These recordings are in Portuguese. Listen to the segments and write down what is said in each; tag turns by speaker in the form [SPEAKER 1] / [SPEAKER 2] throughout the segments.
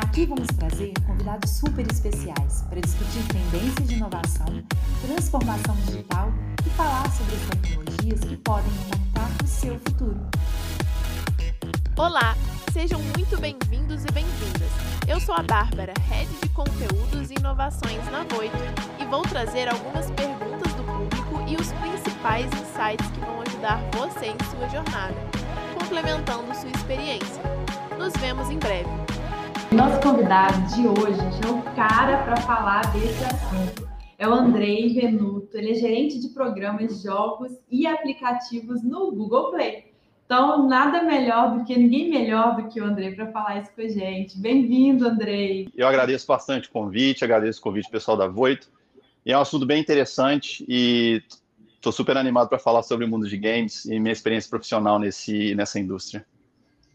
[SPEAKER 1] Aqui vamos trazer convidados super especiais para discutir tendências de inovação, transformação digital e falar sobre as tecnologias que podem impactar o seu futuro.
[SPEAKER 2] Olá, sejam muito bem-vindos e bem-vindas. Eu sou a Bárbara, Head de Conteúdos e Inovações na Voito e vou trazer algumas perguntas do público e os principais insights que vão ajudar você em sua jornada, complementando sua experiência. Nos vemos em breve.
[SPEAKER 1] Nosso convidado de hoje é o cara para falar desse assunto. É o Andrei Venuto. Ele é gerente de programas jogos e aplicativos no Google Play. Então, nada melhor do que ninguém melhor do que o Andrei para falar isso com a gente. Bem-vindo, Andrei.
[SPEAKER 3] Eu agradeço bastante o convite, agradeço o convite pessoal da Voito. E é um assunto bem interessante e estou super animado para falar sobre o mundo de games e minha experiência profissional nesse, nessa indústria.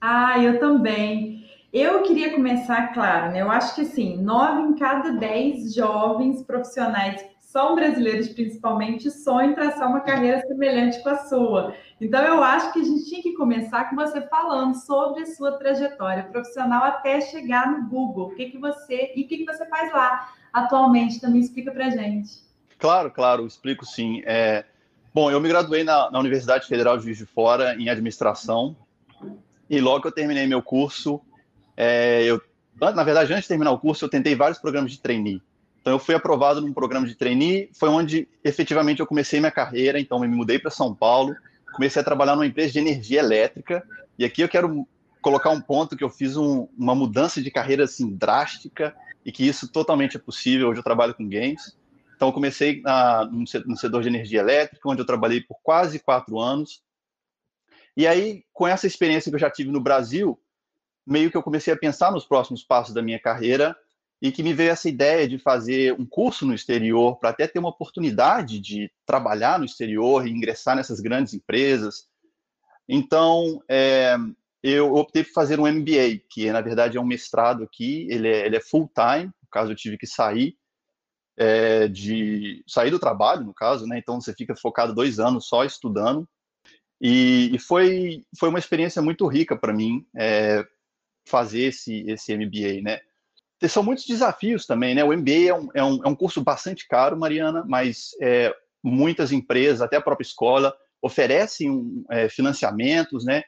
[SPEAKER 1] Ah, eu também. Eu queria começar, claro, né? Eu acho que assim, nove em cada dez jovens profissionais são brasileiros principalmente sonham em traçar uma carreira semelhante com a sua. Então eu acho que a gente tinha que começar com você falando sobre a sua trajetória profissional até chegar no Google. O que, que você e o que, que você faz lá atualmente? Também explica para gente.
[SPEAKER 3] Claro, claro, explico sim. É... Bom, eu me graduei na, na Universidade Federal de Juiz de Fora em administração e logo que eu terminei meu curso é, eu, na verdade, antes de terminar o curso, eu tentei vários programas de trainee. Então, eu fui aprovado num programa de trainee, foi onde efetivamente eu comecei minha carreira. Então, me mudei para São Paulo, comecei a trabalhar numa empresa de energia elétrica. E aqui eu quero colocar um ponto que eu fiz um, uma mudança de carreira assim drástica e que isso totalmente é possível. Hoje eu trabalho com games. Então, eu comecei na, no setor de energia elétrica, onde eu trabalhei por quase quatro anos. E aí, com essa experiência que eu já tive no Brasil, meio que eu comecei a pensar nos próximos passos da minha carreira e que me veio essa ideia de fazer um curso no exterior para até ter uma oportunidade de trabalhar no exterior e ingressar nessas grandes empresas. Então, é, eu optei por fazer um MBA, que na verdade é um mestrado aqui, ele é, ele é full-time, no caso eu tive que sair é, de sair do trabalho, no caso, né? Então você fica focado dois anos só estudando e, e foi foi uma experiência muito rica para mim. É, fazer esse, esse MBA, né? São muitos desafios também, né? O MBA é um, é um, é um curso bastante caro, Mariana, mas é, muitas empresas, até a própria escola, oferecem um, é, financiamentos, né?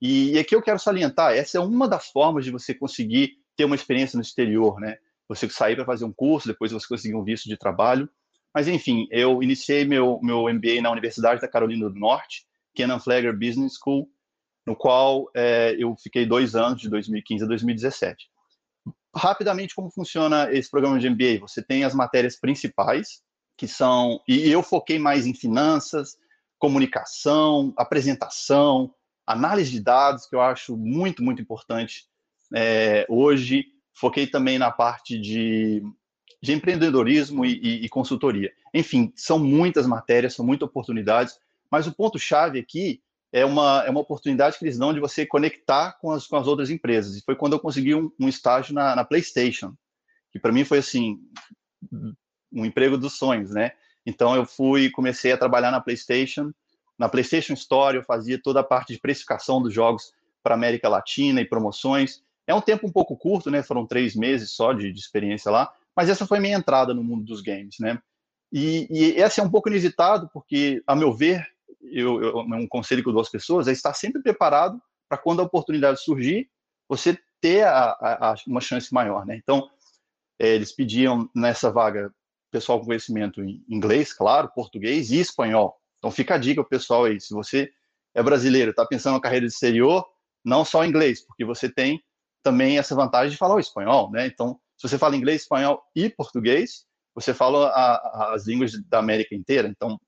[SPEAKER 3] E, e aqui eu quero salientar, essa é uma das formas de você conseguir ter uma experiência no exterior, né? Você sair para fazer um curso, depois você conseguir um visto de trabalho. Mas, enfim, eu iniciei meu, meu MBA na Universidade da Carolina do Norte, Kenan Flagler Business School, no qual é, eu fiquei dois anos, de 2015 a 2017. Rapidamente, como funciona esse programa de MBA? Você tem as matérias principais, que são. E eu foquei mais em finanças, comunicação, apresentação, análise de dados, que eu acho muito, muito importante é, hoje. Foquei também na parte de, de empreendedorismo e, e, e consultoria. Enfim, são muitas matérias, são muitas oportunidades, mas o ponto-chave aqui é uma, é uma oportunidade que eles dão de você conectar com as, com as outras empresas. E foi quando eu consegui um, um estágio na, na PlayStation, que para mim foi assim um emprego dos sonhos, né? Então eu fui, comecei a trabalhar na PlayStation, na PlayStation Store, eu fazia toda a parte de precificação dos jogos para América Latina e promoções. É um tempo um pouco curto, né? Foram três meses só de, de experiência lá, mas essa foi minha entrada no mundo dos games, né? E, e esse é um pouco inusitado, porque, a meu ver, eu, eu, um conselho que eu dou às pessoas é estar sempre preparado para quando a oportunidade surgir, você ter a, a, a, uma chance maior, né? Então, é, eles pediam nessa vaga pessoal com conhecimento em inglês, claro, português e espanhol. Então, fica a dica pessoal aí, se você é brasileiro, está pensando na carreira de exterior, não só inglês, porque você tem também essa vantagem de falar o espanhol, né? Então, se você fala inglês, espanhol e português, você fala a, as línguas da América inteira. Então,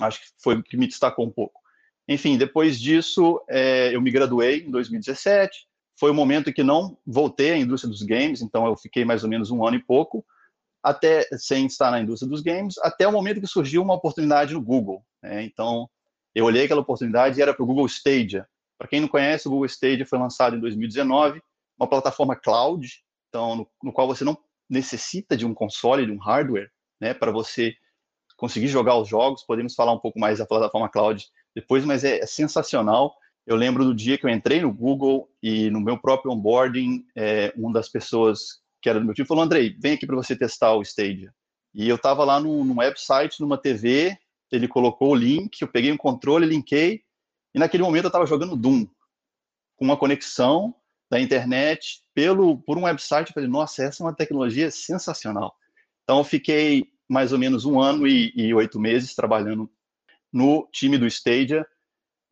[SPEAKER 3] Acho que foi o que me destacou um pouco. Enfim, depois disso, é, eu me graduei em 2017. Foi o momento que não voltei à indústria dos games, então eu fiquei mais ou menos um ano e pouco. até sem estar na indústria dos games, até o momento que surgiu uma oportunidade no Google. Né? Então, eu olhei aquela oportunidade e era para o Google Stadia. Para quem não conhece, o Google Stadia foi lançado em 2019, uma plataforma cloud, então no, no qual você não necessita de um console, de um hardware, né, para você conseguir jogar os jogos. Podemos falar um pouco mais da plataforma cloud depois, mas é, é sensacional. Eu lembro do dia que eu entrei no Google e no meu próprio onboarding, é, uma das pessoas que era do meu time falou: Andrei, vem aqui para você testar o Stadia. E eu estava lá num, num, website, numa TV, ele colocou o link, eu peguei um controle, linkei, e naquele momento eu estava jogando Doom, com uma conexão da internet pelo por um website. Eu falei: nossa, essa é uma tecnologia sensacional. Então eu fiquei mais ou menos um ano e, e oito meses trabalhando no time do Stadia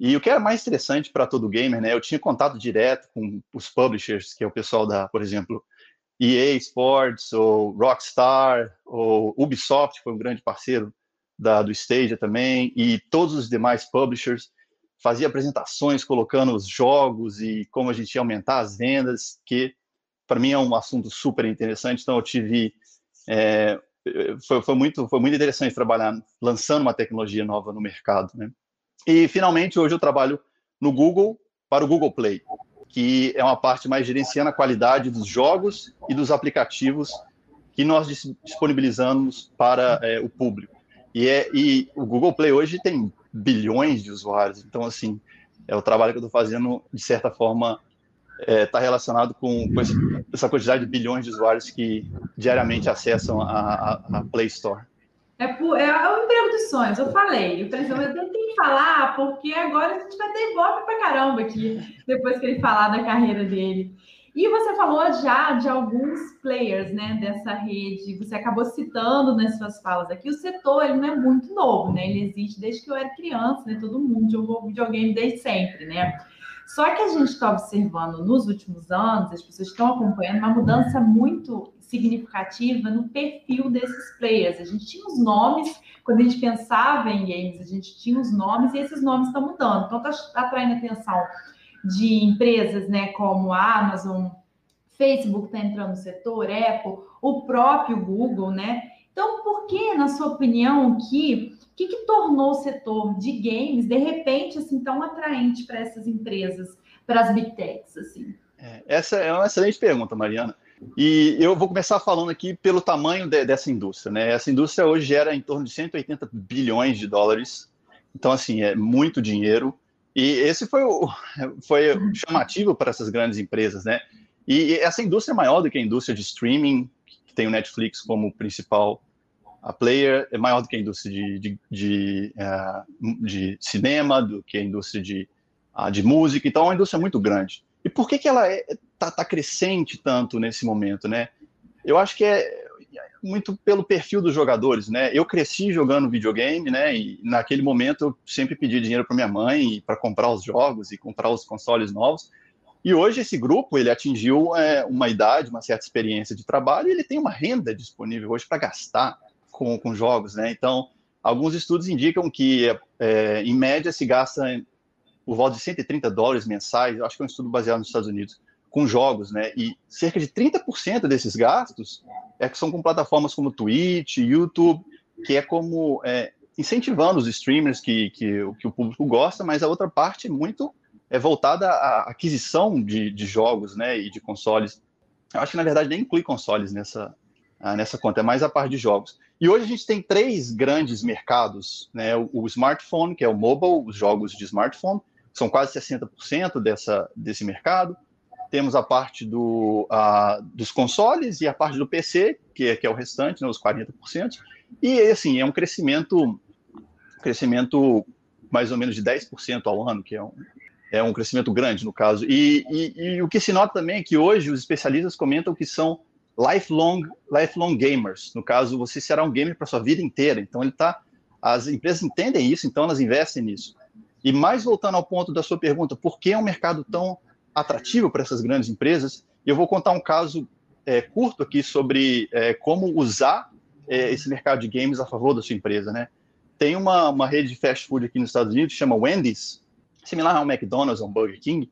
[SPEAKER 3] e o que era mais interessante para todo gamer, né? Eu tinha contato direto com os publishers, que é o pessoal da, por exemplo, EA Sports, ou Rockstar, ou Ubisoft, foi um grande parceiro da, do Stadia também, e todos os demais publishers. Fazia apresentações colocando os jogos e como a gente ia aumentar as vendas, que para mim é um assunto super interessante. Então, eu tive. É, foi, foi, muito, foi muito interessante trabalhar lançando uma tecnologia nova no mercado, né? E, finalmente, hoje eu trabalho no Google para o Google Play, que é uma parte mais gerenciando a qualidade dos jogos e dos aplicativos que nós disponibilizamos para é, o público. E, é, e o Google Play hoje tem bilhões de usuários, então, assim, é o trabalho que eu estou fazendo, de certa forma, está é, tá relacionado com, com, essa quantidade de bilhões de usuários que diariamente acessam a, a, a Play Store.
[SPEAKER 1] É, é, é, o emprego dos sonhos, eu falei. Eu, pensei, eu tentei falar, porque agora a gente vai ter golpe pra caramba aqui, depois que ele falar da carreira dele. E você falou já de alguns players né, dessa rede, você acabou citando nas suas falas aqui, o setor ele não é muito novo, né? Ele existe desde que eu era criança, né? Todo mundo jogou videogame desde sempre, né? Só que a gente está observando nos últimos anos, as pessoas estão acompanhando uma mudança muito significativa no perfil desses players. A gente tinha os nomes, quando a gente pensava em games, a gente tinha os nomes e esses nomes estão mudando. Então, está atraindo a atenção de empresas né, como a Amazon, Facebook está entrando no setor, Apple, o próprio Google, né? Então, por que, na sua opinião, que que, que tornou o setor de games, de repente, assim, tão atraente para essas empresas, para as big techs, assim?
[SPEAKER 3] É, essa é uma excelente pergunta, Mariana. E eu vou começar falando aqui pelo tamanho de, dessa indústria. Né? Essa indústria hoje gera em torno de 180 bilhões de dólares. Então, assim, é muito dinheiro. E esse foi, o, foi chamativo para essas grandes empresas, né? E essa indústria é maior do que a indústria de streaming, que tem o Netflix como principal a player é maior do que a indústria de, de, de, uh, de cinema, do que a indústria de, uh, de música, então é uma indústria muito grande. E por que, que ela está é, tá, tá crescente tanto nesse momento, né? Eu acho que é muito pelo perfil dos jogadores, né? Eu cresci jogando videogame, né? E naquele momento eu sempre pedi dinheiro para minha mãe para comprar os jogos e comprar os consoles novos. E hoje esse grupo ele atingiu é, uma idade, uma certa experiência de trabalho e ele tem uma renda disponível hoje para gastar com, com jogos, né? Então, alguns estudos indicam que, é, em média, se gasta por volta de 130 dólares mensais, acho que é um estudo baseado nos Estados Unidos, com jogos, né? E cerca de 30% desses gastos é que são com plataformas como Twitch, YouTube, que é como é, incentivando os streamers que, que, que, o público gosta, mas a outra parte é muito é voltada à aquisição de, de jogos, né? E de consoles. Eu acho que na verdade nem inclui consoles nessa, ah, nessa conta, é mais a parte de jogos. E hoje a gente tem três grandes mercados, né? O, o smartphone, que é o mobile, os jogos de smartphone, são quase 60% dessa, desse mercado. Temos a parte do, uh, dos consoles e a parte do PC, que é, que é o restante, né, os 40%. E, assim, é um crescimento, crescimento mais ou menos de 10% ao ano, que é um, é um crescimento grande, no caso. E, e, e o que se nota também é que hoje os especialistas comentam que são lifelong, lifelong gamers. No caso, você será um gamer para sua vida inteira. Então, ele tá, as empresas entendem isso, então elas investem nisso. E mais voltando ao ponto da sua pergunta, por que é um mercado tão atrativo para essas grandes empresas? Eu vou contar um caso é, curto aqui sobre é, como usar é, esse mercado de games a favor da sua empresa, né? Tem uma, uma rede de fast food aqui nos Estados Unidos, chama Wendy's, similar ao McDonald's, ao Burger King,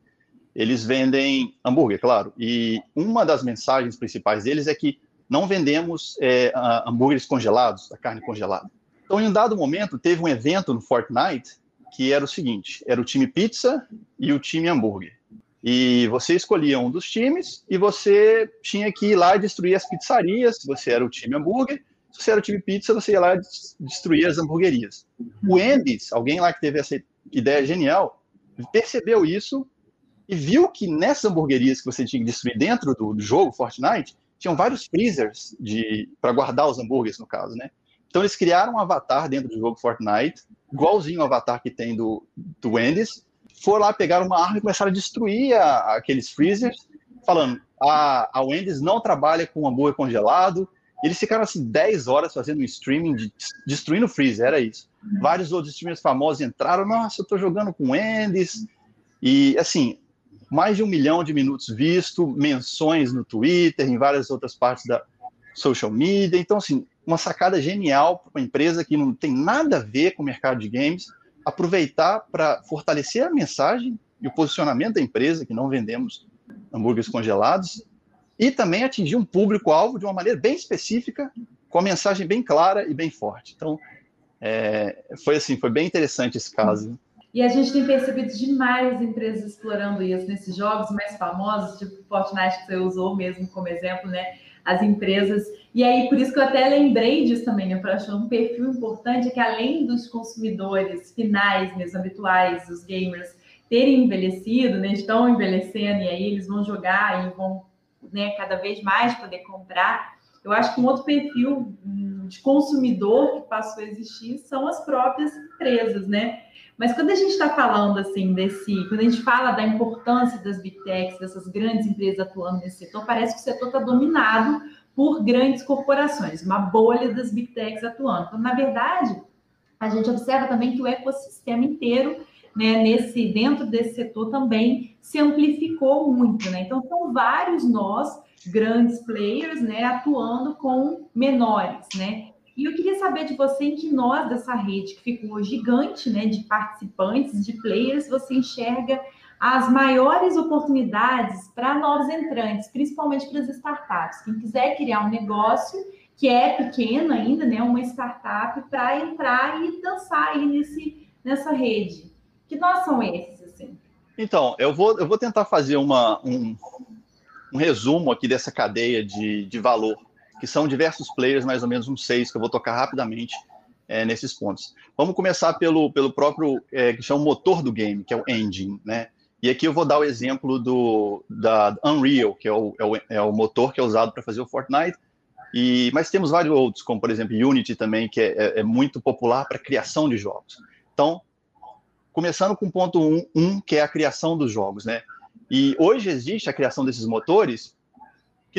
[SPEAKER 3] eles vendem hambúrguer, claro. E uma das mensagens principais deles é que não vendemos é, hambúrgueres congelados, a carne congelada. Então, em um dado momento, teve um evento no Fortnite que era o seguinte: era o time pizza e o time hambúrguer. E você escolhia um dos times e você tinha que ir lá e destruir as pizzarias, se você era o time hambúrguer. Se você era o time pizza, você ia lá e destruir as hamburguerias. O Andes, alguém lá que teve essa ideia genial, percebeu isso e viu que nessas hamburguerias que você tinha que destruir dentro do, do jogo Fortnite, tinham vários freezers para guardar os hambúrgueres, no caso, né? Então eles criaram um avatar dentro do jogo Fortnite, igualzinho ao avatar que tem do, do Wendy's, foram lá, pegaram uma arma e começaram a destruir a, aqueles freezers, falando, a, a Wendy's não trabalha com hambúrguer congelado, eles ficaram assim 10 horas fazendo um streaming de, destruindo o freezer, era isso. Vários outros streamers famosos entraram, nossa, eu tô jogando com Wendy's, e assim, mais de um milhão de minutos visto, menções no Twitter, em várias outras partes da social media. Então, assim, uma sacada genial para uma empresa que não tem nada a ver com o mercado de games, aproveitar para fortalecer a mensagem e o posicionamento da empresa, que não vendemos hambúrgueres congelados, e também atingir um público-alvo de uma maneira bem específica, com a mensagem bem clara e bem forte. Então, é, foi assim, foi bem interessante esse caso.
[SPEAKER 1] E a gente tem percebido demais empresas explorando isso nesses jogos mais famosos, tipo Fortnite que você usou mesmo como exemplo, né? As empresas. E aí, por isso que eu até lembrei disso também, né? Para achar um perfil importante é que além dos consumidores finais, mesmo habituais, os gamers, terem envelhecido, né? Estão envelhecendo e aí eles vão jogar e vão, né? Cada vez mais poder comprar. Eu acho que um outro perfil hum, de consumidor que passou a existir são as próprias empresas, né? Mas quando a gente está falando assim desse, quando a gente fala da importância das big techs, dessas grandes empresas atuando nesse setor, parece que o setor está dominado por grandes corporações, uma bolha das big techs atuando. Então, na verdade, a gente observa também que o ecossistema inteiro, né, nesse dentro desse setor também se amplificou muito, né? Então, são vários nós grandes players, né, atuando com menores, né? E eu queria saber de você em que nós dessa rede que ficou gigante, né, de participantes, de players, você enxerga as maiores oportunidades para novos entrantes, principalmente para as startups. Quem quiser criar um negócio que é pequeno ainda, né, uma startup, para entrar e dançar aí nesse, nessa rede. Que nós são esses, assim?
[SPEAKER 3] Então, eu vou, eu vou tentar fazer uma, um, um resumo aqui dessa cadeia de, de valor que são diversos players, mais ou menos uns seis, que eu vou tocar rapidamente é, nesses pontos. Vamos começar pelo, pelo próprio, é, que chama o motor do game, que é o engine, né? E aqui eu vou dar o exemplo do da Unreal, que é o, é o, é o motor que é usado para fazer o Fortnite, e, mas temos vários outros, como por exemplo Unity também, que é, é, é muito popular para criação de jogos. Então, começando com o ponto 1, um, um, que é a criação dos jogos, né? E hoje existe a criação desses motores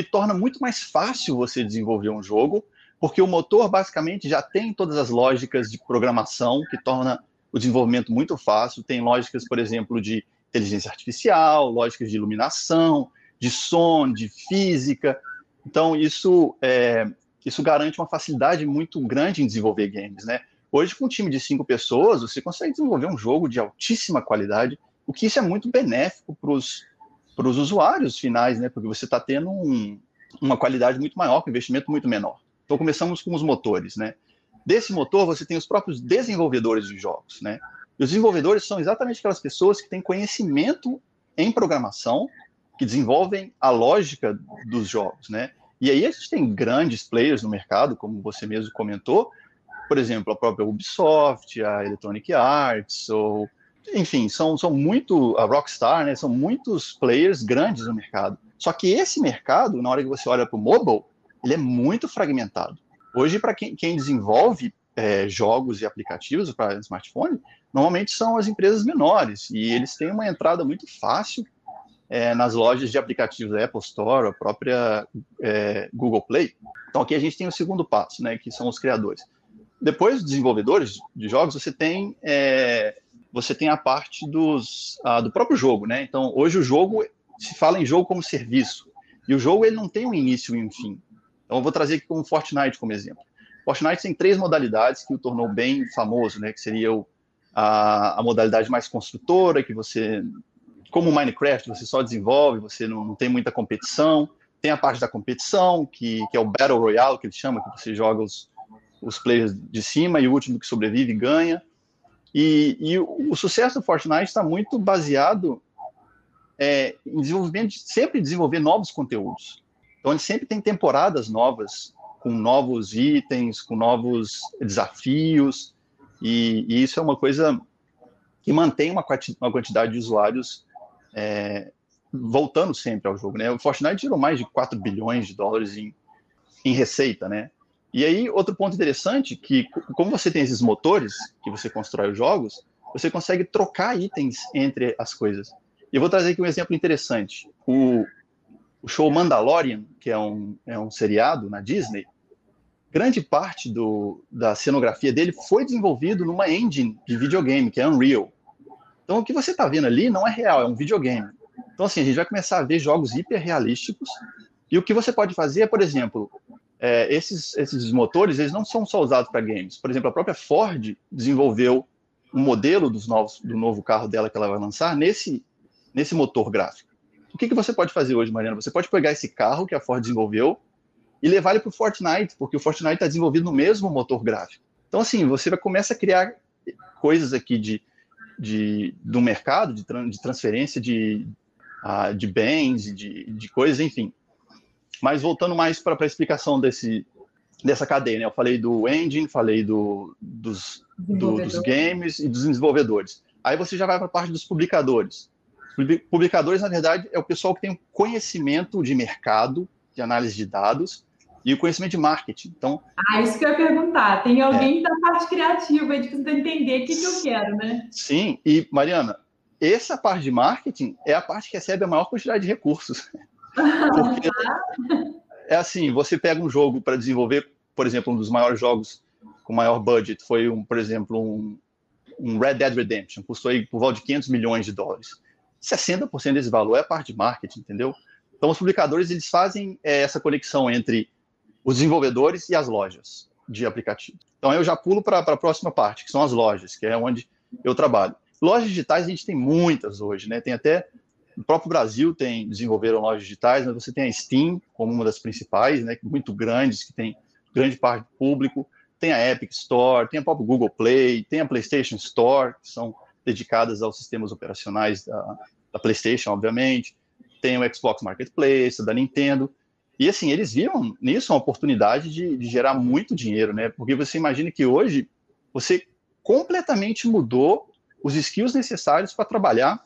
[SPEAKER 3] que torna muito mais fácil você desenvolver um jogo, porque o motor basicamente já tem todas as lógicas de programação que torna o desenvolvimento muito fácil. Tem lógicas, por exemplo, de inteligência artificial, lógicas de iluminação, de som, de física. Então, isso, é, isso garante uma facilidade muito grande em desenvolver games, né? Hoje, com um time de cinco pessoas, você consegue desenvolver um jogo de altíssima qualidade, o que isso é muito benéfico para os para os usuários finais, né? Porque você está tendo um, uma qualidade muito maior, com investimento muito menor. Então começamos com os motores, né? Desse motor você tem os próprios desenvolvedores de jogos, né? E os desenvolvedores são exatamente aquelas pessoas que têm conhecimento em programação, que desenvolvem a lógica dos jogos, né? E aí a gente tem grandes players no mercado, como você mesmo comentou, por exemplo, a própria Ubisoft, a Electronic Arts, ou enfim, são, são muito, a Rockstar, né, são muitos players grandes no mercado. Só que esse mercado, na hora que você olha para o mobile, ele é muito fragmentado. Hoje, para quem, quem, desenvolve é, jogos e aplicativos para smartphone, normalmente são as empresas menores, e eles têm uma entrada muito fácil é, nas lojas de aplicativos da Apple Store, a própria é, Google Play. Então, aqui a gente tem o segundo passo, né, que são os criadores. Depois dos desenvolvedores de jogos, você tem é, você tem a parte dos, ah, do próprio jogo, né? Então, hoje o jogo, se fala em jogo como serviço, e o jogo ele não tem um início e um fim. Então, eu vou trazer aqui como Fortnite como exemplo. Fortnite tem três modalidades que o tornou bem famoso, né? Que seria o, a, a modalidade mais construtora, que você, como Minecraft, você só desenvolve, você não, não tem muita competição. tem a parte da competição, que, que é o Battle Royale, que eles chamam, que você joga os, os players de cima e o último que sobrevive ganha. E, e o, sucesso do Fortnite está muito baseado é, em desenvolvimento, sempre desenvolver novos conteúdos. Então, ele sempre tem temporadas novas, com novos itens, com novos desafios, e, e isso é uma coisa que mantém uma, uma quantidade de usuários é, voltando sempre ao jogo, né? O Fortnite gerou mais de 4 bilhões de dólares em, em receita, né? E aí, outro ponto interessante, que como você tem esses motores que você constrói os jogos, você consegue trocar itens entre as coisas. E eu vou trazer aqui um exemplo interessante. O, o show Mandalorian, que é um, é um seriado na Disney, grande parte do, da cenografia dele foi desenvolvido numa engine de videogame, que é Unreal. Então, o que você está vendo ali não é real, é um videogame. Então, assim, a gente vai começar a ver jogos hiperrealísticos. E o que você pode fazer é, por exemplo, é, esses, esses motores, eles não são só usados para games. Por exemplo, a própria Ford desenvolveu um modelo dos novos, do novo carro dela que ela vai lançar nesse, nesse motor gráfico. O que, que você pode fazer hoje, Mariana? Você pode pegar esse carro que a Ford desenvolveu e levar ele para o Fortnite, porque o Fortnite está desenvolvido no mesmo motor gráfico. Então, assim, você vai começar a criar coisas aqui de, de, do mercado, de, de transferência de, uh, de bens, de, de coisas, enfim. Mas voltando mais para a explicação desse, dessa cadeia, né? Eu falei do engine, falei do, dos, do, dos games e dos desenvolvedores. Aí você já vai para a parte dos publicadores. Publicadores, na verdade, é o pessoal que tem conhecimento de mercado, de análise de dados e o conhecimento de marketing. Então,
[SPEAKER 1] ah, isso que eu ia perguntar. Tem alguém é, da parte criativa aí de tentar entender o que, que eu quero, né?
[SPEAKER 3] Sim, e Mariana, essa parte de marketing é a parte que recebe a maior quantidade de recursos. Porque é assim, você pega um jogo para desenvolver, por exemplo, um dos maiores jogos com maior budget foi, um, por exemplo, um, um Red Dead Redemption, custou aí por volta de 500 milhões de dólares. 60% desse valor é a parte de marketing, entendeu? Então, os publicadores eles fazem é, essa conexão entre os desenvolvedores e as lojas de aplicativos. Então, eu já pulo para a próxima parte, que são as lojas, que é onde eu trabalho. Lojas digitais a gente tem muitas hoje, né? Tem até no próprio Brasil tem desenvolveram lojas digitais, mas você tem a Steam como uma das principais, né? Muito grandes que tem grande parte do público. Tem a Epic Store, tem a própria Google Play, tem a PlayStation Store, que são dedicadas aos sistemas operacionais da, da PlayStation, obviamente. Tem o Xbox Marketplace, da Nintendo. E assim, eles viram nisso uma oportunidade de, de, gerar muito dinheiro, né? Porque você imagina que hoje você completamente mudou os skills necessários para trabalhar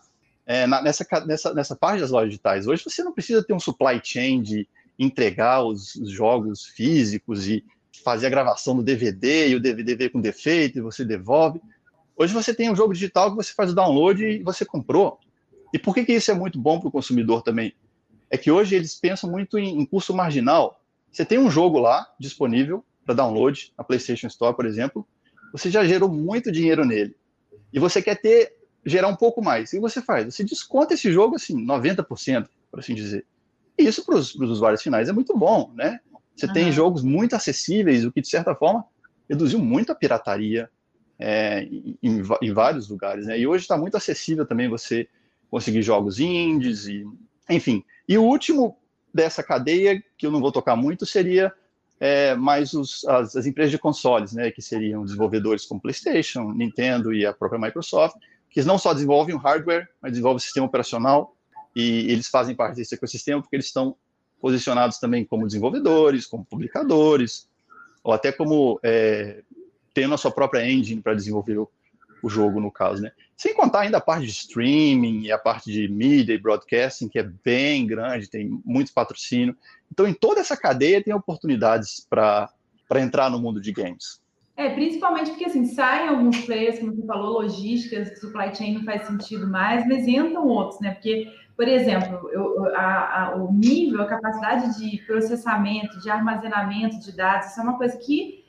[SPEAKER 3] é, na, nessa, nessa, nessa parte das lojas digitais. Hoje você não precisa ter um supply chain de entregar os, os jogos físicos e fazer a gravação do DVD e o DVD veio com defeito e você devolve. Hoje você tem um jogo digital que você faz o download e você comprou. E por que, que isso é muito bom para o consumidor também? É que hoje eles pensam muito em, em custo marginal. Você tem um jogo lá disponível para download, na PlayStation Store, por exemplo, você já gerou muito dinheiro nele e você quer ter gerar um pouco mais. O que você faz? Você desconta esse jogo assim, 90%, por assim dizer. E isso para os usuários finais é muito bom, né? Você uhum. tem jogos muito acessíveis, o que de certa forma reduziu muito a pirataria é, em, em, vários lugares, né? E hoje está muito acessível também você conseguir jogos indies e, enfim. E o último dessa cadeia que eu não vou tocar muito seria é, mais os, as, as, empresas de consoles, né, que seriam desenvolvedores como PlayStation, Nintendo e a própria Microsoft, que não só desenvolvem o hardware, mas desenvolvem o sistema operacional e eles fazem parte desse ecossistema porque eles estão posicionados também como desenvolvedores, como publicadores, ou até como é, tendo a sua própria engine para desenvolver o, o, jogo, no caso, né? Sem contar ainda a parte de streaming e a parte de mídia e broadcasting, que é bem grande, tem muito patrocínio. Então, em toda essa cadeia tem oportunidades para entrar no mundo de games.
[SPEAKER 1] É, principalmente porque assim, saem alguns players, como você falou, logísticas, supply chain não faz sentido mais, mas entram outros, né? Porque, por exemplo, eu, a, a, o nível, a capacidade de processamento, de armazenamento de dados, isso é uma coisa que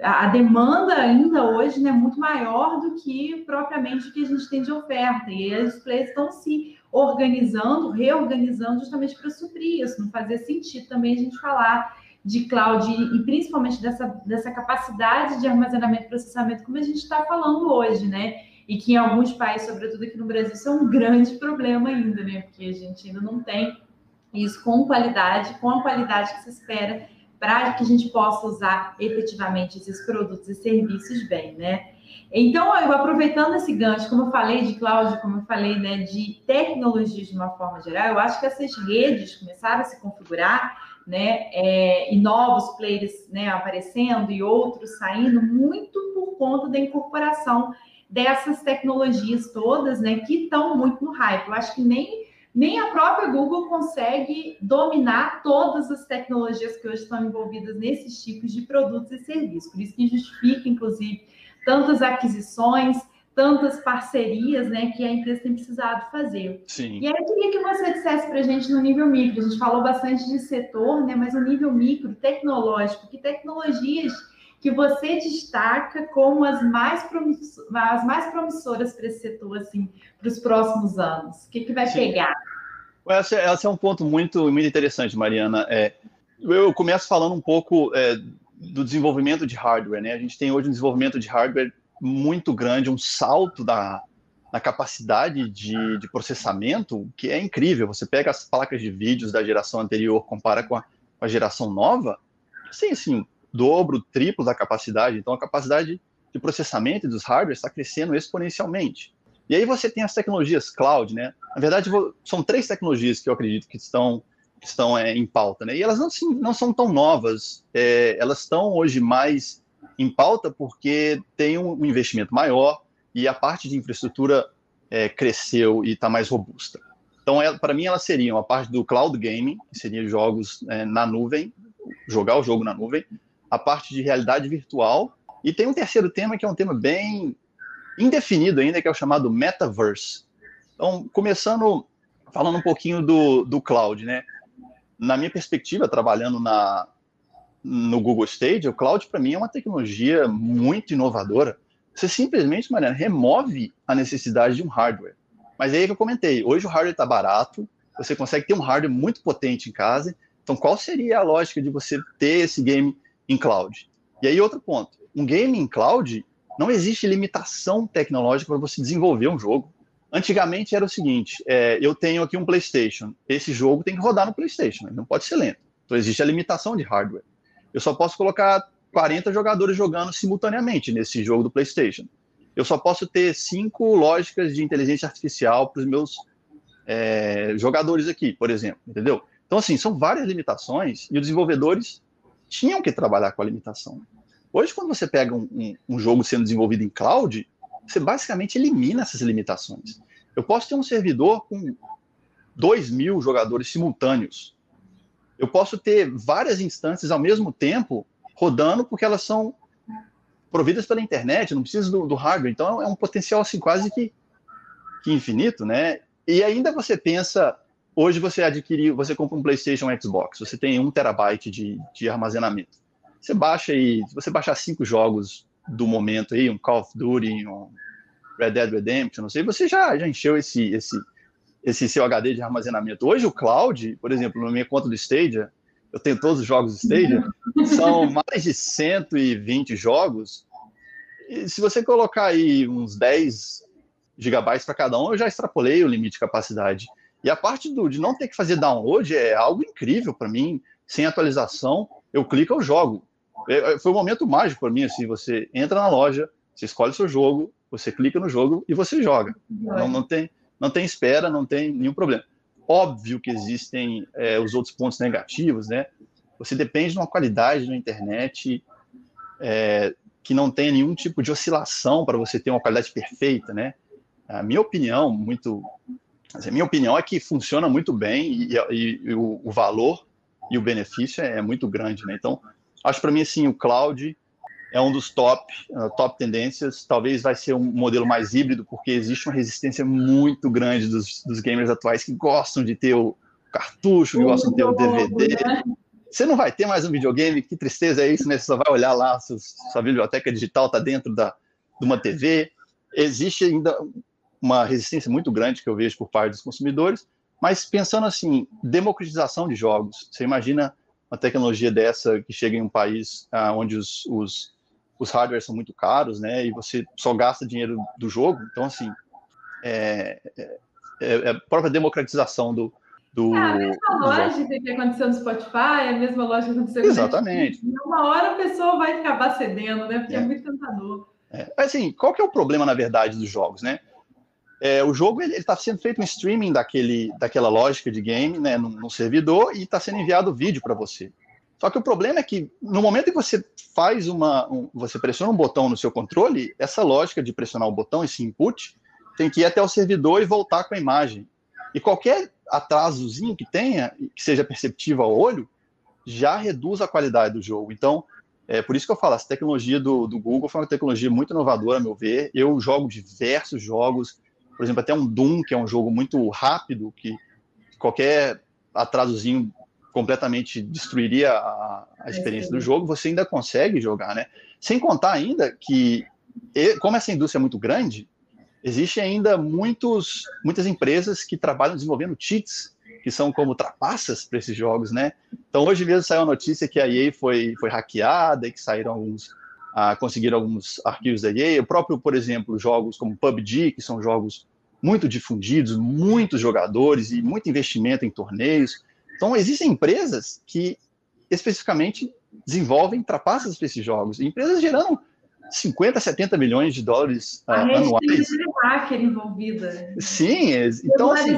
[SPEAKER 1] a, a demanda ainda hoje né, é muito maior do que propriamente o que a gente tem de oferta. E os players estão se organizando, reorganizando justamente para suprir isso, não fazia sentido também a gente falar de cloud e principalmente dessa, dessa capacidade de armazenamento e processamento, como a gente está falando hoje, né? E que em alguns países, sobretudo aqui no Brasil, isso é um grande problema ainda, né? Porque a gente ainda não tem isso com qualidade, com a qualidade que se espera para que a gente possa usar efetivamente esses produtos e serviços bem, né? Então, eu aproveitando esse gancho, como eu falei de cloud, como eu falei né, de tecnologias de uma forma geral, eu acho que essas redes começaram a se configurar, né, é, e novos players né, aparecendo e outros saindo, muito por conta da incorporação dessas tecnologias todas, né, que estão muito no hype. Eu acho que nem nem a própria Google consegue dominar todas as tecnologias que hoje estão envolvidas nesses tipos de produtos e serviços. Por isso que justifica, inclusive, tantas aquisições, tantas parcerias né, que a empresa tem precisado fazer.
[SPEAKER 3] Sim.
[SPEAKER 1] E aí eu queria que você dissesse para a gente no nível micro, a gente falou bastante de setor, né, mas no nível micro, tecnológico, que tecnologias que você destaca como as mais, as mais promissoras para esse setor, assim, para os próximos anos? O que, que vai Sim. pegar?
[SPEAKER 3] Esse, esse, é um ponto muito, muito interessante, Mariana. É, eu começo falando um pouco é, do desenvolvimento de hardware, né? A gente tem hoje um desenvolvimento de hardware muito grande, um salto da, na capacidade de, de, processamento que é incrível. Você pega as placas de vídeos da geração anterior, compara com a, com a geração nova, sim, sim, dobro, triplo da capacidade. Então, a capacidade de processamento dos hardwares está crescendo exponencialmente. E aí você tem as tecnologias cloud, né? Na verdade, são três tecnologias que eu acredito que estão, estão é, em pauta, né? E elas não, não são tão novas, é, elas estão hoje mais em pauta porque tem um investimento maior e a parte de infraestrutura é, cresceu e está mais robusta. Então, para mim, elas seriam a parte do cloud gaming, que seria jogos é, na nuvem, jogar o jogo na nuvem, a parte de realidade virtual, e tem um terceiro tema que é um tema bem indefinido ainda, que é o chamado metaverse. Então, começando falando um pouquinho do, do cloud, né? Na minha perspectiva, trabalhando na, no Google Stage, o cloud para mim é uma tecnologia muito inovadora. Você simplesmente, Mariana, remove a necessidade de um hardware. Mas é aí que eu comentei, hoje o hardware está barato, você consegue ter um hardware muito potente em casa. Então, qual seria a lógica de você ter esse game em cloud. E aí, outro ponto: um game em cloud não existe limitação tecnológica para você desenvolver um jogo. Antigamente era o seguinte: é, eu tenho aqui um PlayStation, esse jogo tem que rodar no PlayStation, não pode ser lento. Então existe a limitação de hardware. Eu só posso colocar 40 jogadores jogando simultaneamente nesse jogo do PlayStation. Eu só posso ter cinco lógicas de inteligência artificial para os meus é, jogadores aqui, por exemplo, entendeu? Então, assim, são várias limitações e os desenvolvedores tinham que trabalhar com a limitação. Hoje, quando você pega um, um, um jogo sendo desenvolvido em cloud, você basicamente elimina essas limitações. Eu posso ter um servidor com 2 mil jogadores simultâneos. Eu posso ter várias instâncias ao mesmo tempo rodando, porque elas são providas pela internet, não precisa do, do hardware. Então, é um potencial assim, quase que, que infinito, né? E ainda você pensa Hoje você adquire, você compra um PlayStation um Xbox, você tem um terabyte de, de armazenamento. Você baixa aí, se você baixar cinco jogos do momento aí, um Call of Duty, um Red Dead Redemption, não sei, você já, já encheu esse, esse, esse seu HD de armazenamento. Hoje o cloud, por exemplo, na minha conta do Stadia, eu tenho todos os jogos do Stadia, são mais de 120 jogos. E se você colocar aí uns 10 gigabytes para cada um, eu já extrapolei o limite de capacidade. E a parte do, de não ter que fazer download é algo incrível para mim. Sem atualização, eu clico, eu jogo. É, é, foi um momento mágico para mim, assim, você entra na loja, você escolhe seu jogo, você clica no jogo e você joga. Não, não, tem, não tem espera, não tem nenhum problema. Óbvio que existem é, os outros pontos negativos, né? Você depende de uma qualidade na internet é, que não tenha nenhum tipo de oscilação para você ter uma qualidade perfeita, né? A minha opinião, muito a minha opinião é que funciona muito bem e, e, e o, o, valor e o benefício é, é muito grande, né? Então, acho para mim assim, o cloud é um dos top, uh, top tendências. Talvez vai ser um modelo mais híbrido, porque existe uma resistência muito grande dos, dos gamers atuais que gostam de ter o cartucho, que gostam de ter o DVD. Né? Você não vai ter mais um videogame, que tristeza é isso, né? Você só vai olhar lá, sua biblioteca digital está dentro da, de uma TV. Existe ainda uma resistência muito grande que eu vejo por parte dos consumidores, mas pensando assim, democratização de jogos. Você imagina uma tecnologia dessa que chega em um país ah, onde os, os, os hardwares são muito caros, né? E você só gasta dinheiro do jogo. Então, assim, é, é, é, é a própria democratização do, do.
[SPEAKER 1] É a mesma lógica que aconteceu no Spotify, é a mesma lógica que aconteceu no
[SPEAKER 3] Exatamente.
[SPEAKER 1] Netflix. Uma hora a pessoa vai acabar cedendo, né? Porque é, é muito tentador.
[SPEAKER 3] É. Assim, qual que é o problema, na verdade, dos jogos, né? É, o jogo está sendo feito um streaming daquele, daquela lógica de game, né, num, num servidor e está sendo enviado vídeo para você. Só que o problema é que no momento que você faz uma, um, você pressiona um botão no seu controle, essa lógica de pressionar o botão, esse input, tem que ir até o servidor e voltar com a imagem. E qualquer atrasozinho que tenha, que seja perceptível ao olho, já reduz a qualidade do jogo. Então, é por isso que eu falo, essa tecnologia do, do Google foi uma tecnologia muito inovadora, a meu ver. Eu jogo diversos jogos, por exemplo, até um Doom, que é um jogo muito rápido, que qualquer atrasozinho completamente destruiria a, a experiência do jogo, você ainda consegue jogar, né? Sem contar ainda que, como essa indústria é muito grande, existe ainda muitos, muitas empresas que trabalham desenvolvendo cheats, que são como trapaças para esses jogos, né? Então, hoje mesmo saiu a notícia que a EA foi, foi hackeada e que saíram alguns, ah, conseguiram alguns arquivos da EA. O próprio, por exemplo, jogos como PUBG, que são jogos muito difundidos, muitos jogadores e muito investimento em torneios. Então, existem empresas que especificamente desenvolvem trapaças para esses jogos. Empresas gerando 50, 70 milhões de dólares
[SPEAKER 1] uh, a rede
[SPEAKER 3] anuais.
[SPEAKER 1] Hacker envolvida.
[SPEAKER 3] Sim, então assim,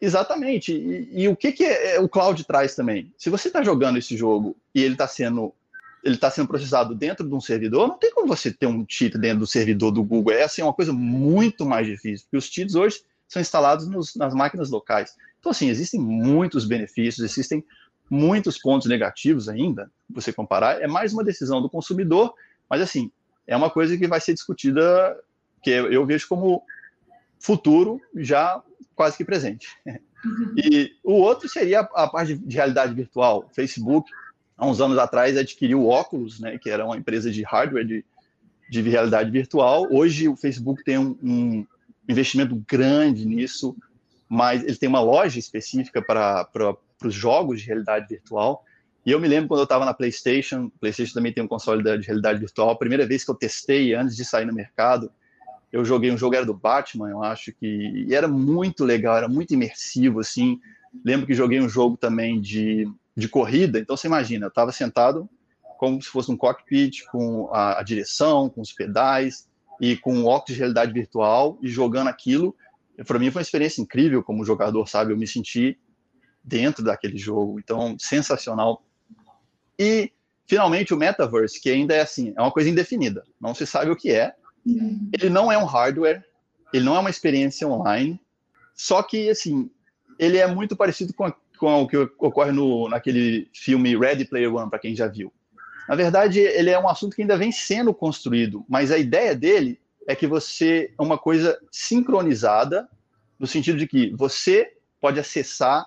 [SPEAKER 3] Exatamente. E, e, o que, que é, o cloud traz também? Se você está jogando esse jogo e ele está sendo ele está sendo processado dentro de um servidor, não tem como você ter um cheat dentro do servidor do Google. É assim, uma coisa muito mais difícil, porque os cheats hoje são instalados nos, nas máquinas locais. Então, assim, existem muitos benefícios, existem muitos pontos negativos ainda, você comparar. É mais uma decisão do consumidor, mas, assim, é uma coisa que vai ser discutida, que eu vejo como futuro já quase que presente. Uhum. E o outro seria a parte de realidade virtual. Facebook há uns anos atrás, adquiriu o Oculus, né, que era uma empresa de hardware de, de realidade virtual. Hoje, o Facebook tem um, um investimento grande nisso, mas ele tem uma loja específica para os jogos de realidade virtual. E eu me lembro quando eu estava na PlayStation, PlayStation também tem um console de realidade virtual. A primeira vez que eu testei antes de sair no mercado, eu joguei um jogo era do Batman, eu acho que e era muito legal, era muito imersivo assim. Lembro que joguei um jogo também de de corrida. Então você imagina, eu estava sentado como se fosse um cockpit, com a, a direção, com os pedais e com óculos de realidade virtual e jogando aquilo. Para mim foi uma experiência incrível como jogador, sabe? Eu me senti dentro daquele jogo, então sensacional. E finalmente o metaverse, que ainda é assim, é uma coisa indefinida, não se sabe o que é. Uhum. Ele não é um hardware, ele não é uma experiência online, só que assim, ele é muito parecido com a, com o que ocorre no, naquele filme Ready Player One, para quem já viu. Na verdade, ele é um assunto que ainda vem sendo construído, mas a ideia dele é que você é uma coisa sincronizada, no sentido de que você pode acessar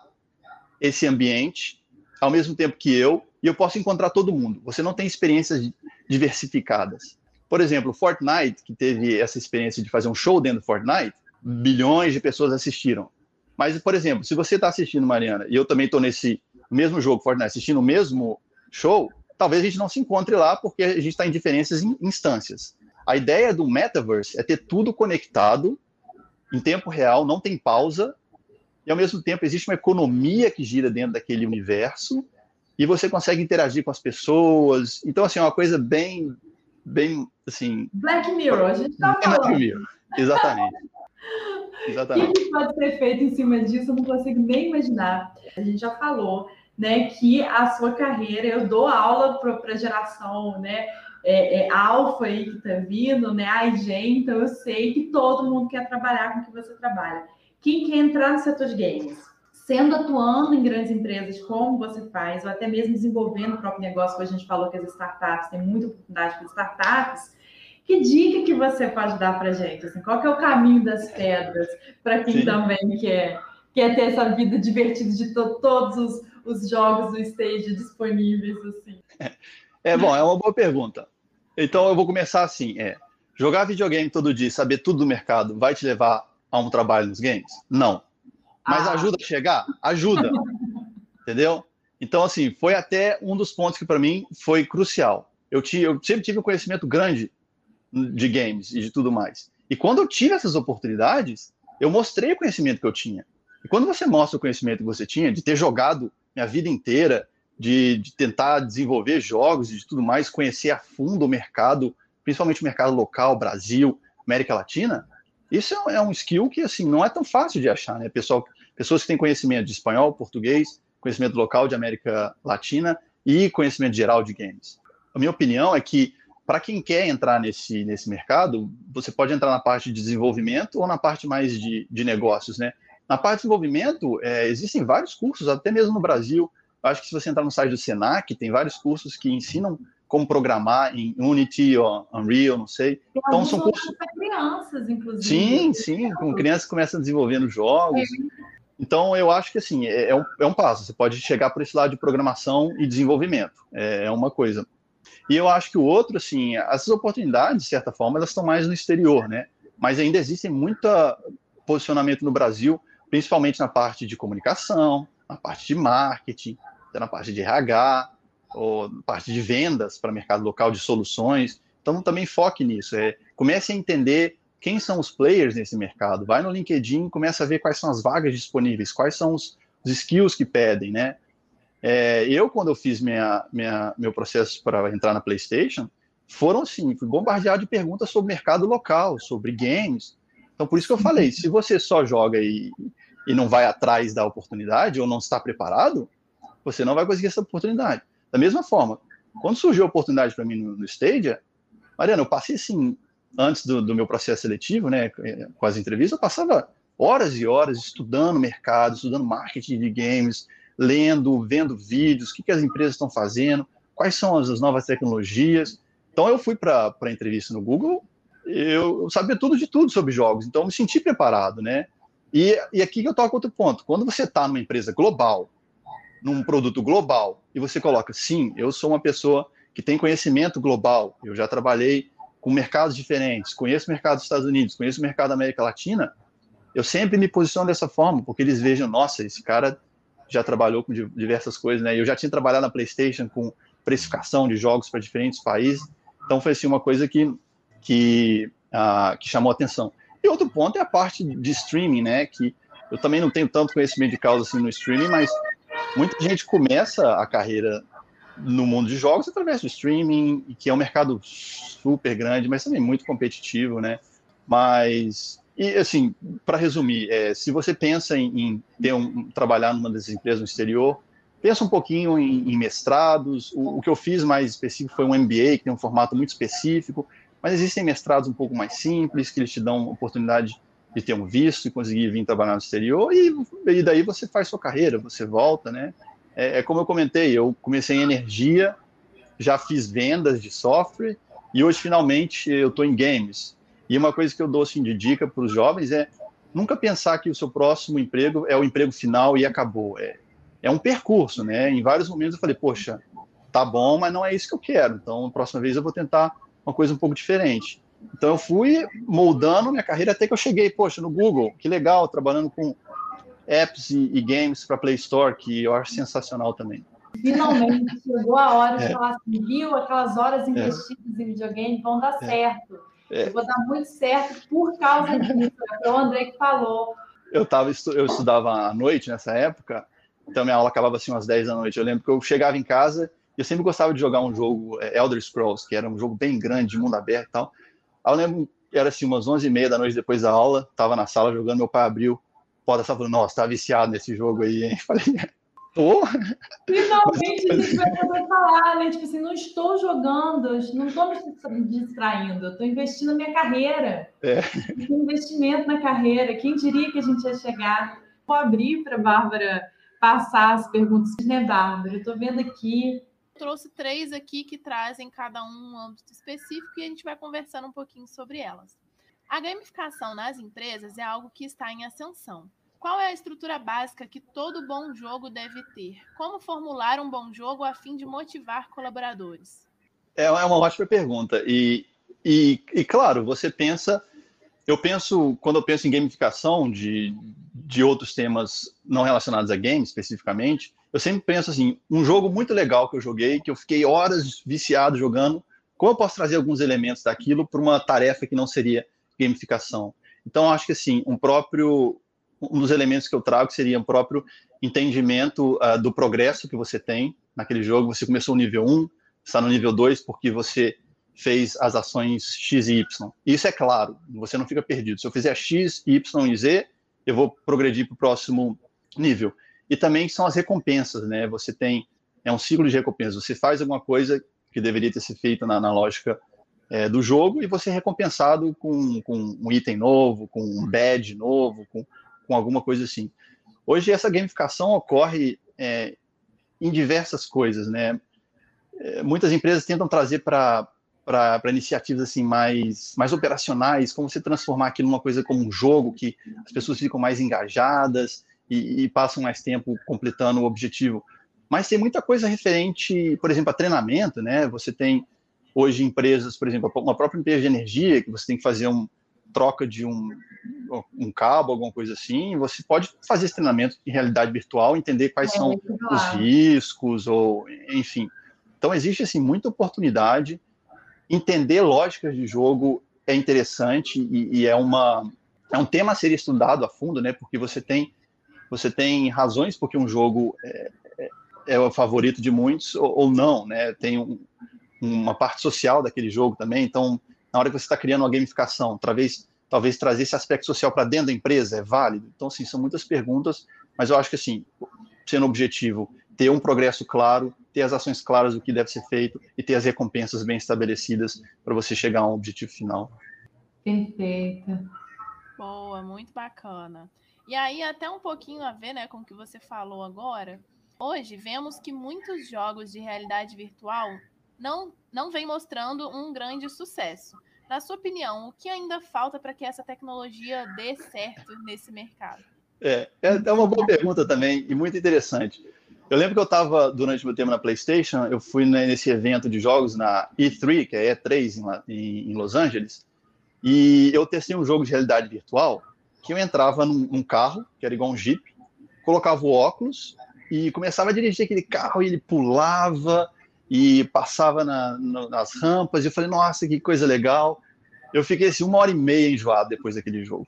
[SPEAKER 3] esse ambiente ao mesmo tempo que eu, e eu posso encontrar todo mundo. Você não tem experiências diversificadas. Por exemplo, Fortnite, que teve essa experiência de fazer um show dentro do Fortnite, bilhões de pessoas assistiram. Mas, por exemplo, se você está assistindo, Mariana, e eu também estou nesse mesmo jogo, Fortnite, assistindo o mesmo show, talvez a gente não se encontre lá porque a gente está em diferentes instâncias. A ideia do metaverse é ter tudo conectado em tempo real, não tem pausa, e ao mesmo tempo existe uma economia que gira dentro daquele universo, e você consegue interagir com as pessoas. Então, assim, é uma coisa bem, bem, assim...
[SPEAKER 1] Black Mirror, a gente está falando. Black Mirror,
[SPEAKER 3] exatamente.
[SPEAKER 1] Exatamente. O que pode ser feito em cima disso, eu não consigo nem imaginar. A gente já falou, né, que a sua carreira, eu dou aula para a geração, né, é, é, alfa aí que está vindo, né, a IG, então eu sei que todo mundo quer trabalhar com o que você trabalha. Quem quer entrar no setor de games? Sendo atuando em grandes empresas, como você faz, ou até mesmo desenvolvendo o próprio negócio, que a gente falou que as startups, tem muita oportunidade para startups, que dica que você pode dar para gente? Assim, qual que é o caminho das pedras para quem Sim. também quer, quer ter essa vida divertida de to todos os, os jogos do stage disponíveis? Assim?
[SPEAKER 3] É, bom, é uma boa pergunta. Então eu vou começar assim: é, jogar videogame todo dia, saber tudo do mercado, vai te levar a um trabalho nos games? Não. Mas ah. ajuda a chegar? Ajuda. Entendeu? Então, assim, foi até um dos pontos que para mim foi crucial. Eu, tinha, eu sempre tive um conhecimento grande de games e de tudo mais. E quando eu tive essas oportunidades, eu mostrei o conhecimento que eu tinha. E quando você mostra o conhecimento que você tinha, de ter jogado minha vida inteira, de, de tentar desenvolver jogos e de tudo mais, conhecer a fundo o mercado, principalmente o mercado local, Brasil, América Latina, isso é, é um skill que assim não é tão fácil de achar, né? Pessoal, pessoas que têm conhecimento de espanhol, português, conhecimento local de América Latina e conhecimento geral de games. A minha opinião é que para quem quer entrar nesse, nesse mercado, você pode entrar na parte de desenvolvimento ou na parte mais de, de negócios, né? Na parte de desenvolvimento, é, existem vários cursos, até mesmo no Brasil. Acho que se você entrar no site do Senac, tem vários cursos que ensinam como programar em Unity ou Unreal, não sei.
[SPEAKER 4] Tem então são cursos para crianças, inclusive.
[SPEAKER 3] Sim, sim, com crianças que começam desenvolvendo jogos. É. Então eu acho que assim é, é um, é um passo. Você pode chegar por esse lado de programação e desenvolvimento. É, é uma coisa. E eu acho que o outro, assim, essas oportunidades, de certa forma, elas estão mais no exterior, né? Mas ainda existe muito posicionamento no Brasil, principalmente na parte de comunicação, na parte de marketing, na parte de RH, ou na parte de vendas para mercado local de soluções. Então também foque nisso. É, comece a entender quem são os players nesse mercado. Vai no LinkedIn, começa a ver quais são as vagas disponíveis, quais são os, os skills que pedem, né? É, eu, quando eu fiz minha, minha, meu processo para entrar na PlayStation, foram assim, fui bombardeado de perguntas sobre mercado local, sobre games. Então, por isso que eu falei, se você só joga e, e não vai atrás da oportunidade ou não está preparado, você não vai conseguir essa oportunidade. Da mesma forma, quando surgiu a oportunidade para mim no, no Stadia, Mariana, eu passei assim, antes do, do, meu processo seletivo, né, com as entrevistas, eu passava horas e horas estudando mercado, estudando marketing de games, lendo, vendo vídeos, o que, que as empresas estão fazendo, quais são as, as novas tecnologias. Então eu fui para a entrevista no Google, eu, eu sabia tudo de tudo sobre jogos, então eu me senti preparado, né? E, e aqui que eu toco outro ponto. Quando você está numa empresa global, num produto global, e você coloca, sim, eu sou uma pessoa que tem conhecimento global, eu já trabalhei com mercados diferentes, conheço o mercado dos Estados Unidos, conheço o mercado da América Latina, eu sempre me posiciono dessa forma, porque eles vejam, nossa, esse cara já trabalhou com diversas coisas, né? Eu já tinha trabalhado na PlayStation com precificação de jogos para diferentes países, então foi assim uma coisa que que, uh, que chamou atenção. E outro ponto é a parte de streaming, né? Que eu também não tenho tanto conhecimento de causa assim no streaming, mas muita gente começa a carreira no mundo de jogos através do streaming, que é um mercado super grande, mas também muito competitivo, né? Mas e assim, para resumir, é, se você pensa em, em um, trabalhar numa dessas empresas no exterior, pensa um pouquinho em, em mestrados. O, o, que eu fiz mais específico foi um MBA, que tem um formato muito específico, mas existem mestrados um pouco mais simples, que eles te dão oportunidade de ter um visto e conseguir vir trabalhar no exterior, e, e daí você faz sua carreira, você volta, né? É, é como eu comentei, eu comecei em energia, já fiz vendas de software, e hoje finalmente eu estou em games. E uma coisa que eu dou assim, de dica para os jovens é nunca pensar que o seu próximo emprego é o emprego final e acabou. É, é um percurso, né? Em vários momentos eu falei, poxa, tá bom, mas não é isso que eu quero. Então, a próxima vez eu vou tentar uma coisa um pouco diferente. Então, eu fui moldando minha carreira até que eu cheguei, poxa, no Google, que legal, trabalhando com apps e, e games para Play Store, que eu acho sensacional também.
[SPEAKER 4] Finalmente chegou a hora de é. falar assim, viu, aquelas horas é. investidas é. em videogame vão dar é. certo. É. Eu vou dar muito certo por causa disso. É o André que falou.
[SPEAKER 3] Eu, tava, eu estudava à noite nessa época, então minha aula acabava assim umas 10 da noite. Eu lembro que eu chegava em casa e eu sempre gostava de jogar um jogo, é, Elder Scrolls, que era um jogo bem grande, de mundo aberto e tal. Aí eu lembro era assim umas 11 e meia da noite depois da aula, tava na sala jogando, meu pai abriu, pode estar falando, nossa, tá viciado nesse jogo aí, hein? Falei,
[SPEAKER 4] Tô. Finalmente a gente vai poder falar, né? Tipo assim, não estou jogando, não estou me distraindo, eu estou investindo na minha carreira. É. Investimento na carreira. Quem diria que a gente ia chegar? Vou abrir para a Bárbara passar as perguntas, né, Bárbara? Eu estou vendo aqui.
[SPEAKER 2] Trouxe três aqui que trazem cada um um âmbito específico e a gente vai conversando um pouquinho sobre elas. A gamificação nas empresas é algo que está em ascensão. Qual é a estrutura básica que todo bom jogo deve ter? Como formular um bom jogo a fim de motivar colaboradores?
[SPEAKER 3] É, é uma ótima pergunta. E, e, e claro, você pensa. Eu penso, quando eu penso em gamificação de, de outros temas não relacionados a games especificamente, eu sempre penso assim: um jogo muito legal que eu joguei, que eu fiquei horas viciado jogando, como eu posso trazer alguns elementos daquilo para uma tarefa que não seria gamificação? Então, acho que assim, um próprio um dos elementos que eu trago seria o próprio entendimento uh, do progresso que você tem naquele jogo. Você começou no nível 1, está no nível 2 porque você fez as ações X e Y. Isso é claro, você não fica perdido. Se eu fizer X, Y e Z, eu vou progredir para o próximo nível. E também são as recompensas, né? Você tem, é um ciclo de recompensas. Você faz alguma coisa que deveria ter sido feita na, na lógica é, do jogo e você é recompensado com, com um item novo, com um badge novo, com, com alguma coisa assim. Hoje essa gamificação ocorre é, em diversas coisas, né? É, muitas empresas tentam trazer para para iniciativas assim mais mais operacionais, como se transformar aquilo numa coisa como um jogo que as pessoas ficam mais engajadas e, e passam mais tempo completando o objetivo. Mas tem muita coisa referente, por exemplo, a treinamento, né? Você tem hoje empresas, por exemplo, uma própria empresa de energia, que você tem que fazer um troca de um, um cabo, alguma coisa assim, você pode fazer esse treinamento em realidade virtual, entender quais é, são os riscos, ou enfim. Então, existe assim, muita oportunidade. Entender lógicas de jogo é interessante e, e é, uma, é um tema a ser estudado a fundo, né? Porque você tem, você tem razões porque um jogo é, é, é o favorito de muitos ou, ou não, né? Tem um, uma parte social daquele jogo também. Então, na hora que você está criando uma gamificação, talvez, talvez trazer esse aspecto social para dentro da empresa é válido. Então, assim, são muitas perguntas, mas eu acho que, assim, sendo objetivo, ter um progresso claro, ter as ações claras do que deve ser feito e ter as recompensas bem estabelecidas para você chegar a um objetivo final.
[SPEAKER 4] Perfeito.
[SPEAKER 2] Boa, muito bacana. E aí, até um pouquinho a ver né, com o que você falou agora, hoje vemos que muitos jogos de realidade virtual não, não vem mostrando um grande sucesso. Na sua opinião, o que ainda falta para que essa tecnologia dê certo nesse mercado?
[SPEAKER 3] É, é uma boa pergunta também e muito interessante. Eu lembro que eu estava, durante o meu tempo na PlayStation, eu fui nesse evento de jogos na E3, que é E3 em, em Los Angeles, e eu testei um jogo de realidade virtual que eu entrava num, num, carro, que era igual um Jeep, colocava o óculos e começava a dirigir aquele carro e ele pulava e passava na, nas rampas, e eu falei, nossa, que coisa legal. Eu fiquei assim, uma hora e meia enjoado depois daquele jogo.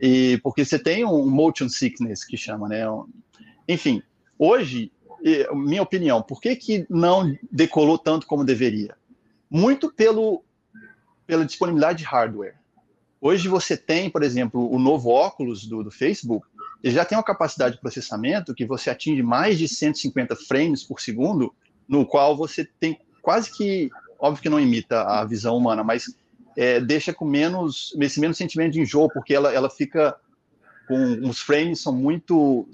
[SPEAKER 3] E porque você tem um motion sickness que chama, né? Enfim, hoje, minha opinião, por que, que não decolou tanto como deveria? Muito pelo, pela disponibilidade de hardware. Hoje você tem, por exemplo, o novo óculos do, do Facebook, ele já tem uma capacidade de processamento que você atinge mais de 150 frames por segundo no qual você tem quase que, óbvio que não imita a visão humana, mas é, deixa com menos, esse menos sentimento de enjoo, porque ela, ela fica com os frames são muito,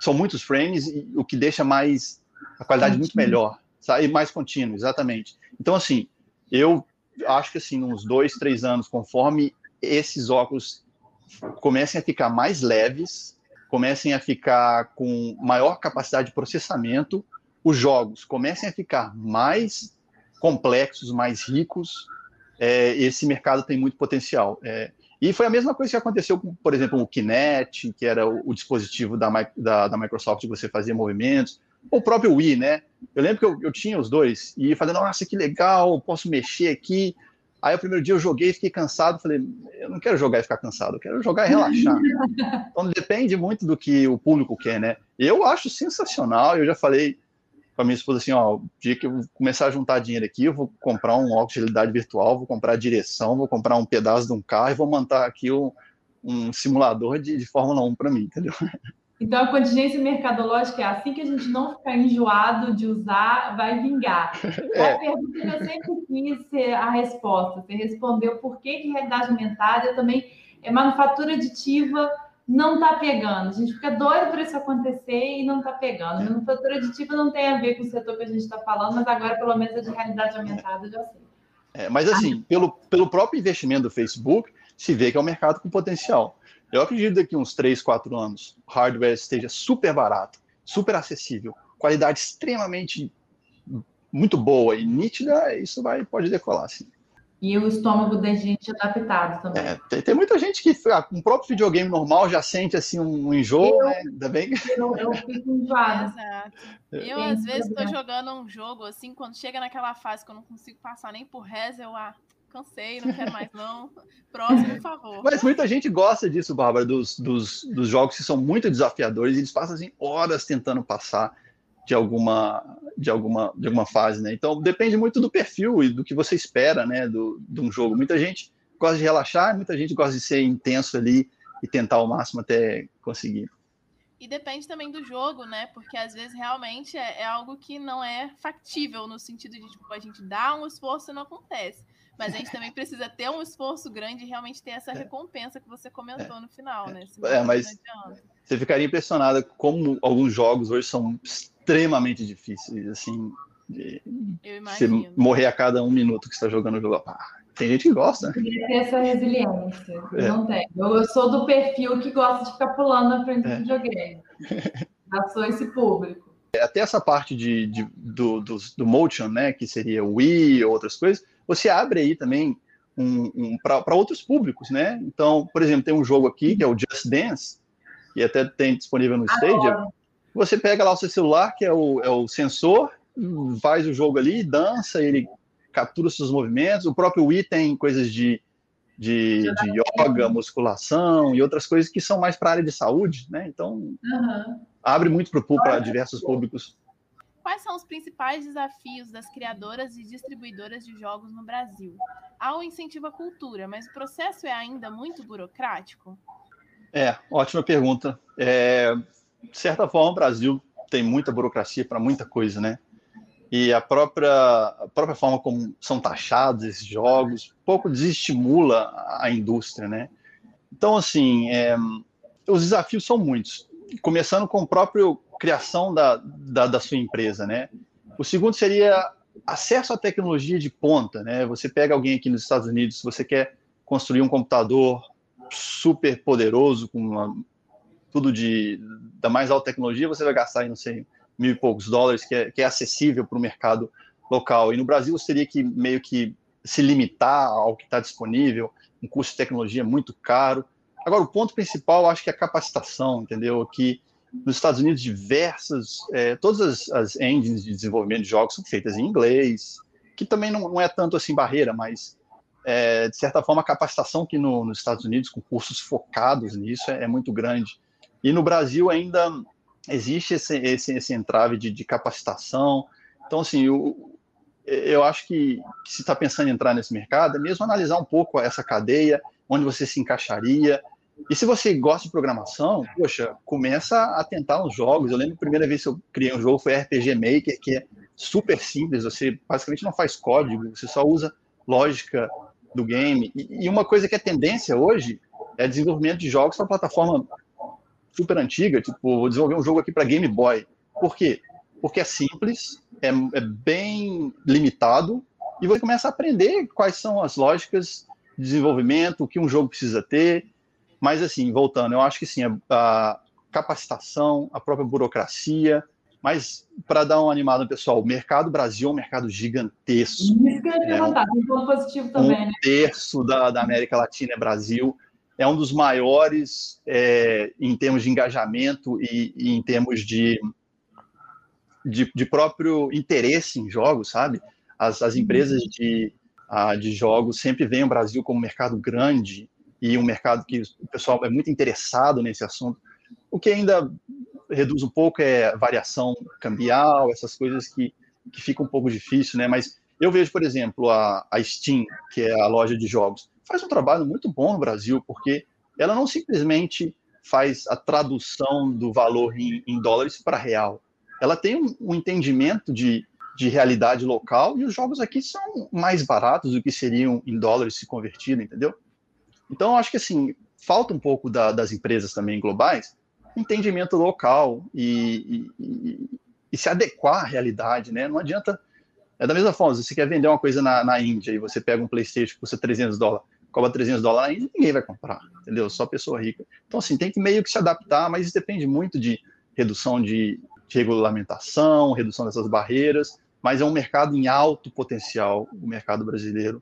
[SPEAKER 3] são muitos frames, o que deixa mais a qualidade muito melhor, sabe? mais contínuo, exatamente. Então, assim, eu acho que assim, uns dois, três anos, conforme esses óculos comecem a ficar mais leves, comecem a ficar com maior capacidade de processamento, os jogos comecem a ficar mais complexos, mais ricos, é, esse mercado tem muito potencial. É, e foi a mesma coisa que aconteceu com, por exemplo, o Kinect, que era o, o dispositivo da, da, da, Microsoft que você fazia movimentos, ou o próprio Wii, né? Eu lembro que eu, eu tinha os dois e falei, nossa, que legal, posso mexer aqui. Aí o primeiro dia eu joguei, fiquei cansado, falei, eu não quero jogar e ficar cansado, eu quero jogar e relaxar. então depende muito do que o público quer, né? Eu acho sensacional, eu já falei com a minha esposa assim, ó, o dia que eu começar a juntar dinheiro aqui, eu vou comprar um óculos de realidade virtual, vou comprar a direção, vou comprar um pedaço de um carro e vou montar aqui um, um simulador de, de Fórmula 1 para mim, entendeu?
[SPEAKER 4] Então, a contingência mercadológica é assim que a gente não ficar enjoado de usar, vai vingar. É. A pergunta que eu sempre quis ser a resposta. Você respondeu por que, que realidade aumentada também é manufatura aditiva não está pegando. A gente fica doido para isso acontecer e não está pegando. Manufatura aditiva não tem a ver com o setor que a gente está falando, mas agora, pelo menos, é de realidade aumentada, eu já sei.
[SPEAKER 3] É, mas, assim, ah. pelo, pelo próprio investimento do Facebook, se vê que é um mercado com potencial. Eu acredito que daqui uns 3, 4 anos, o hardware esteja super barato, super acessível, qualidade extremamente muito boa e nítida, isso vai, pode decolar, sim.
[SPEAKER 4] E o estômago da gente adaptado também. É,
[SPEAKER 3] tem, tem, muita gente que ah, com um próprio videogame normal já sente assim um enjoo, eu, né? Ainda bem que...
[SPEAKER 2] eu, eu fico enjoada. Exato. Eu, às vezes, estou jogando um jogo assim, quando chega naquela fase que eu não consigo passar nem por reza, eu ah, cansei, não quero mais não. Próximo, por favor.
[SPEAKER 3] Mas muita gente gosta disso, Bárbara, dos, dos, dos jogos que são muito desafiadores, e eles passam assim, horas tentando passar de alguma, de alguma, de alguma fase, né? Então depende muito do perfil e do que você espera, né, do, de um jogo. Muita gente gosta de relaxar, muita gente gosta de ser intenso ali e tentar o máximo até conseguir.
[SPEAKER 2] E depende também do jogo, né? Porque às vezes realmente é, é, algo que não é factível no sentido de tipo, a gente dá um esforço e não acontece. Mas a gente também precisa ter um esforço grande e realmente ter essa é. recompensa que você comentou no final, né?
[SPEAKER 3] Senão é, mas você ficaria impressionada como alguns jogos hoje são extremamente difíceis, assim, de você morrer a cada um minuto que está jogando o jogo. Ah, tem gente que gosta, né?
[SPEAKER 4] Queria ter essa resiliência. É. Não tem. Eu, eu, sou do perfil que gosta de ficar pulando na frente é. do videogame. Já sou esse público.
[SPEAKER 3] Até essa parte de, de do, do, do, motion, né, que seria o Wii ou outras coisas, você abre aí também um, um para outros públicos, né? Então, por exemplo, tem um jogo aqui que é o Just Dance, e até tem disponível no Stadia. Você pega lá o seu celular, que é o, é o sensor, faz o jogo ali, dança, ele captura os seus movimentos. O próprio Wii tem coisas de, de, de yoga, musculação e outras coisas que são mais para a área de saúde, né? Então, uhum. abre muito para diversos públicos.
[SPEAKER 2] Quais são os principais desafios das criadoras e distribuidoras de jogos no Brasil? Há um incentivo à cultura, mas o processo é ainda muito burocrático?
[SPEAKER 3] É, ótima pergunta. É, de certa forma, o Brasil tem muita burocracia para muita coisa, né? e a própria, a própria forma como são taxados esses jogos pouco desestimula a indústria, né? Então, assim, é, os desafios são muitos, começando com a própria criação da, da, da, sua empresa, né? O segundo seria acesso à tecnologia de ponta, né? Você pega alguém aqui nos Estados Unidos, você quer construir um computador super poderoso, com uma, tudo de da mais alta tecnologia, você vai gastar, não sei, mil e poucos dólares, que é, que é acessível para o mercado local. E no Brasil você teria que meio que se limitar ao que está disponível, um custo de tecnologia muito caro. Agora, o ponto principal, acho que é a capacitação, entendeu? Que nos Estados Unidos, diversas, é, todas as, as, engines de desenvolvimento de jogos são feitas em inglês, que também não, não é tanto assim barreira, mas é, de certa forma a capacitação que no, nos Estados Unidos, com cursos focados nisso, é, é muito grande. E no Brasil ainda existe esse, esse, esse entrave de, de capacitação. Então, assim, eu, eu acho que, que se está pensando em entrar nesse mercado, é mesmo analisar um pouco essa cadeia, onde você se encaixaria. E se você gosta de programação, poxa, começa a tentar os jogos. Eu lembro a primeira vez que eu criei um jogo foi RPG Maker, que é super simples, você basicamente não faz código, você só usa lógica do game. E, e uma coisa que é tendência hoje é desenvolvimento de jogos para plataforma super antiga, tipo, vou desenvolver um jogo aqui para Game Boy. Por quê? Porque é simples, é, é, bem limitado, e você começa a aprender quais são as lógicas de desenvolvimento, o que um jogo precisa ter. Mas, assim, voltando, eu acho que sim, a, capacitação, a própria burocracia, mas para dar um animado pessoal, o mercado Brasil é um mercado gigantesco. Isso
[SPEAKER 4] que eu ia né? um ponto positivo também.
[SPEAKER 3] Um né? terço da, da América Latina é Brasil é um dos maiores é, em termos de engajamento e, e em termos de, de, de, próprio interesse em jogos, sabe? As, as empresas de, a, de jogos sempre veem o Brasil como um mercado grande e um mercado que o pessoal é muito interessado nesse assunto. O que ainda reduz um pouco é variação cambial, essas coisas que, que fica um pouco difícil, né? Mas eu vejo, por exemplo, a, a Steam, que é a loja de jogos faz um trabalho muito bom no Brasil, porque ela não simplesmente faz a tradução do valor em, em dólares para real. Ela tem um, um entendimento de, de realidade local e os jogos aqui são mais baratos do que seriam em dólares se convertido, entendeu? Então, acho que assim, falta um pouco da, das empresas também globais entendimento local e, e, e, se adequar à realidade, né? Não adianta. É da mesma forma, se você quer vender uma coisa na, na Índia e você pega um PlayStation que custa 300 dólares, cobra 300 dólares ainda, ninguém vai comprar, entendeu? Só pessoa rica. Então, assim, tem que meio que se adaptar, mas isso depende muito de redução de, de regulamentação, redução dessas barreiras, mas é um mercado em alto potencial, o mercado brasileiro,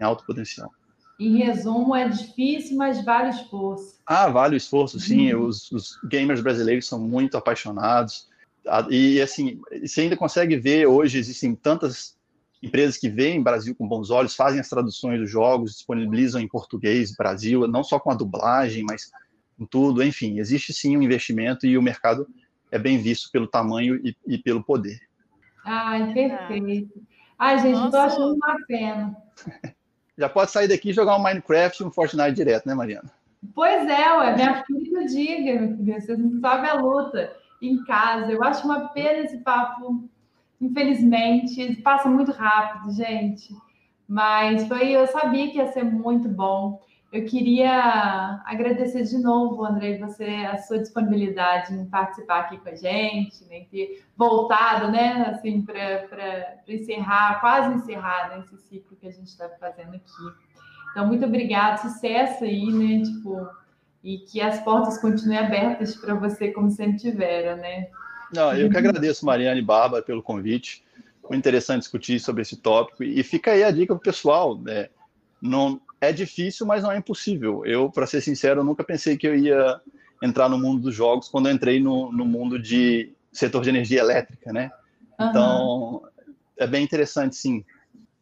[SPEAKER 3] em alto potencial.
[SPEAKER 4] Em resumo, é difícil, mas vale o esforço.
[SPEAKER 3] Ah, vale o esforço, sim. Uhum. Os, os, gamers brasileiros são muito apaixonados. Ah, e, assim, você ainda consegue ver hoje, existem tantas empresas que veem Brasil com bons olhos, fazem as traduções dos jogos, disponibilizam em português Brasil, não só com a dublagem, mas com tudo. Enfim, existe sim um investimento e o mercado é bem visto pelo tamanho e, e pelo poder.
[SPEAKER 1] Ai, perfeito. Ai, gente, estou achando uma pena.
[SPEAKER 3] Já pode sair daqui e jogar um Minecraft e um Fortnite direto, né, Mariana?
[SPEAKER 1] Pois é, ué, minha filha diga, vocês não sabem a luta em casa. Eu acho uma pena esse papo, infelizmente, passa muito rápido, gente. Mas foi, eu sabia que ia ser muito bom. Eu queria agradecer de novo, Andrei, você, a sua disponibilidade em participar aqui com a gente, né, ter voltado, né, assim, para encerrar, quase encerrar né, esse ciclo que a gente está fazendo aqui. Então, muito obrigada, sucesso aí, né, tipo, e que as portas continuem abertas para você, como sempre tiveram, né.
[SPEAKER 3] Não, eu que agradeço, Mariana e Bárbara, pelo convite. Muito interessante discutir sobre esse tópico. E fica aí a dica para o pessoal, né, não é difícil, mas não é impossível. Eu, para ser sincero, nunca pensei que eu ia entrar no mundo dos jogos quando eu entrei no, no mundo de setor de energia elétrica, né? Uhum. Então, é bem interessante, sim.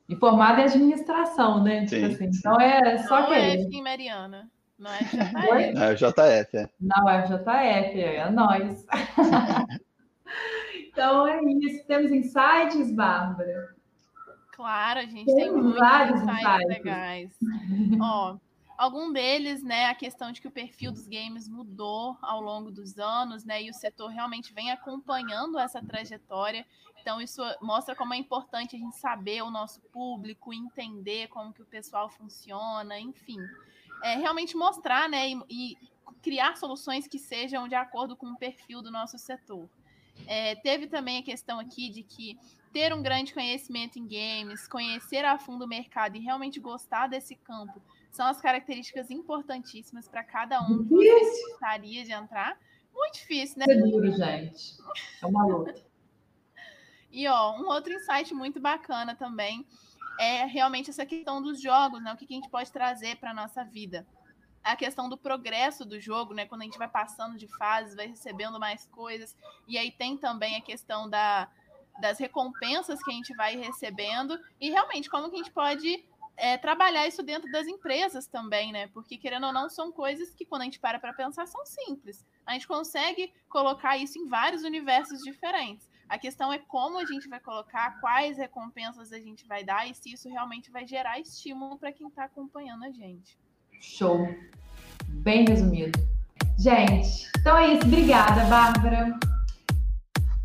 [SPEAKER 1] E formada em administração, né? Tipo sim. Tipo assim. Então é só
[SPEAKER 2] não
[SPEAKER 1] que.
[SPEAKER 2] É F, Mariana. Não é JF.
[SPEAKER 3] É JF, é.
[SPEAKER 1] Não, é JF, é nós. então é isso. Temos insights, Bárbara?
[SPEAKER 2] Claro, a gente tem, tem muitos vários insights legais. Ó, algum deles, né, a questão de que o perfil dos games mudou ao longo dos anos, né, e o setor realmente vem acompanhando essa trajetória. Então isso mostra como é importante a gente saber o nosso público, entender como que o pessoal funciona, enfim, é realmente mostrar, né, e, e criar soluções que sejam de acordo com o perfil do nosso setor. É, teve também a questão aqui de que ter um grande conhecimento em games, conhecer a fundo o mercado e realmente gostar desse campo são as características importantíssimas para cada um que gostaria de entrar. Muito difícil, né?
[SPEAKER 1] É duro, gente. É uma luta.
[SPEAKER 2] e ó, um outro insight muito bacana também é realmente essa questão dos jogos, né? O que a gente pode trazer para a nossa vida. A questão do progresso do jogo, né? Quando a gente vai passando de fases, vai recebendo mais coisas. E aí tem também a questão da, das recompensas que a gente vai recebendo e realmente como que a gente pode é, trabalhar isso dentro das empresas também, né? Porque querendo ou não são coisas que quando a gente para para pensar são simples. A gente consegue colocar isso em vários universos diferentes. A questão é como a gente vai colocar, quais recompensas a gente vai dar e se isso realmente vai gerar estímulo para quem está acompanhando a gente.
[SPEAKER 1] Show. Bem resumido. Gente, então é isso. Obrigada, Bárbara.